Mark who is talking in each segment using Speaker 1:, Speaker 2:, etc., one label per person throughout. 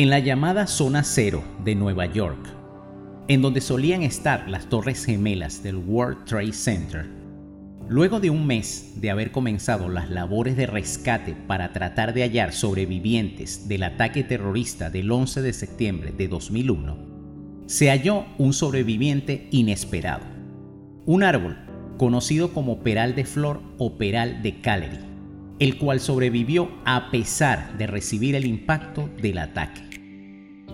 Speaker 1: En la llamada Zona Cero de Nueva York, en donde solían estar las torres gemelas del World Trade Center. Luego de un mes de haber comenzado las labores de rescate para tratar de hallar sobrevivientes del ataque terrorista del 11 de septiembre de 2001, se halló un sobreviviente inesperado, un árbol conocido como peral de flor o peral de Callery, el cual sobrevivió a pesar de recibir el impacto del ataque.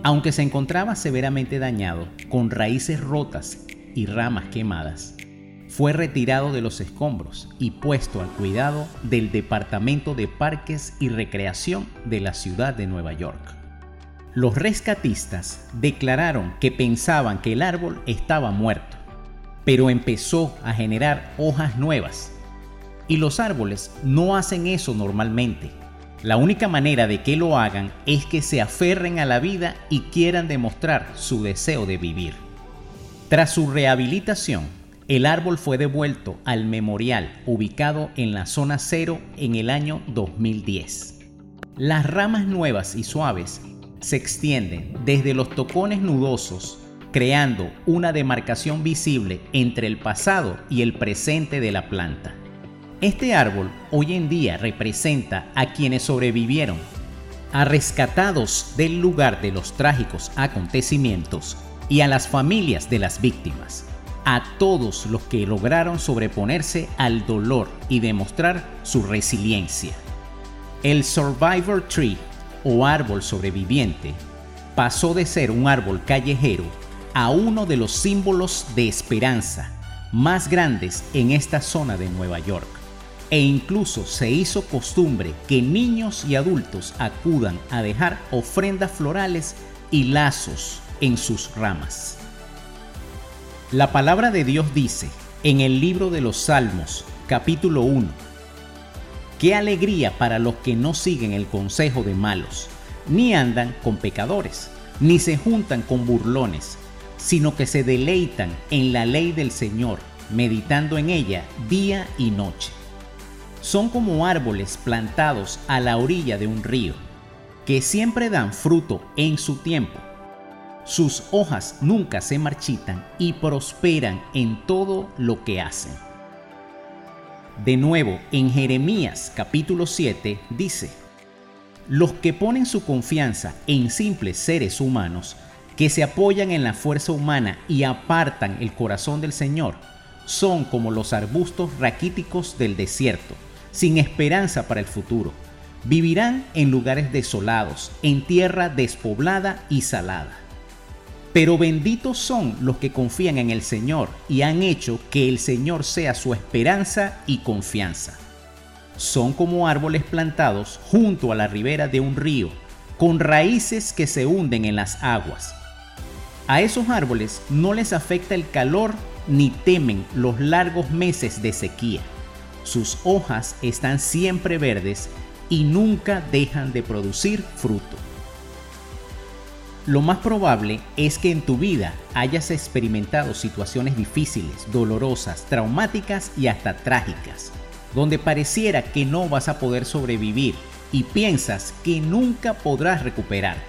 Speaker 1: Aunque se encontraba severamente dañado, con raíces rotas y ramas quemadas, fue retirado de los escombros y puesto al cuidado del Departamento de Parques y Recreación de la ciudad de Nueva York. Los rescatistas declararon que pensaban que el árbol estaba muerto, pero empezó a generar hojas nuevas. Y los árboles no hacen eso normalmente la única manera de que lo hagan es que se aferren a la vida y quieran demostrar su deseo de vivir. Tras su rehabilitación, el árbol fue devuelto al memorial ubicado en la zona cero en el año 2010. Las ramas nuevas y suaves se extienden desde los tocones nudosos, creando una demarcación visible entre el pasado y el presente de la planta. Este árbol hoy en día representa a quienes sobrevivieron, a rescatados del lugar de los trágicos acontecimientos y a las familias de las víctimas, a todos los que lograron sobreponerse al dolor y demostrar su resiliencia. El Survivor Tree o árbol sobreviviente pasó de ser un árbol callejero a uno de los símbolos de esperanza más grandes en esta zona de Nueva York e incluso se hizo costumbre que niños y adultos acudan a dejar ofrendas florales y lazos en sus ramas. La palabra de Dios dice en el libro de los Salmos, capítulo 1, Qué alegría para los que no siguen el consejo de malos, ni andan con pecadores, ni se juntan con burlones, sino que se deleitan en la ley del Señor, meditando en ella día y noche son como árboles plantados a la orilla de un río, que siempre dan fruto en su tiempo. Sus hojas nunca se marchitan y prosperan en todo lo que hacen. De nuevo, en Jeremías capítulo 7 dice, Los que ponen su confianza en simples seres humanos, que se apoyan en la fuerza humana y apartan el corazón del Señor, son como los arbustos raquíticos del desierto sin esperanza para el futuro. Vivirán en lugares desolados, en tierra despoblada y salada. Pero benditos son los que confían en el Señor y han hecho que el Señor sea su esperanza y confianza. Son como árboles plantados junto a la ribera de un río, con raíces que se hunden en las aguas. A esos árboles no les afecta el calor ni temen los largos meses de sequía sus hojas están siempre verdes y nunca dejan de producir fruto. Lo más probable es que en tu vida hayas experimentado situaciones difíciles, dolorosas, traumáticas y hasta trágicas, donde pareciera que no vas a poder sobrevivir y piensas que nunca podrás recuperarte,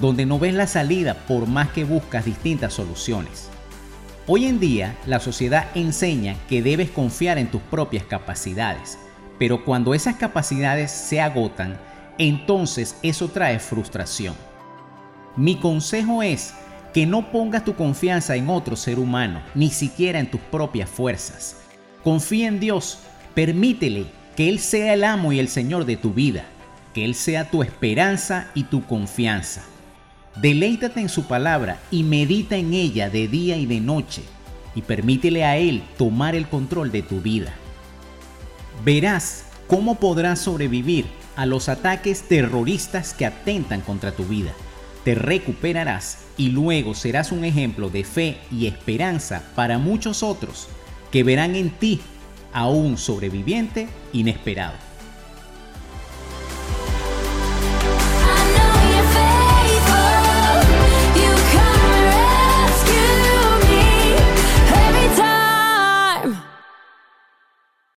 Speaker 1: donde no ves la salida por más que buscas distintas soluciones. Hoy en día la sociedad enseña que debes confiar en tus propias capacidades, pero cuando esas capacidades se agotan, entonces eso trae frustración. Mi consejo es que no pongas tu confianza en otro ser humano, ni siquiera en tus propias fuerzas. Confía en Dios, Permítele que Él sea el amo y el Señor de tu vida, que Él sea tu esperanza y tu confianza. Deleítate en su palabra y medita en ella de día y de noche, y permítele a Él tomar el control de tu vida. Verás cómo podrás sobrevivir a los ataques terroristas que atentan contra tu vida. Te recuperarás y luego serás un ejemplo de fe y esperanza para muchos otros que verán en ti a un sobreviviente inesperado.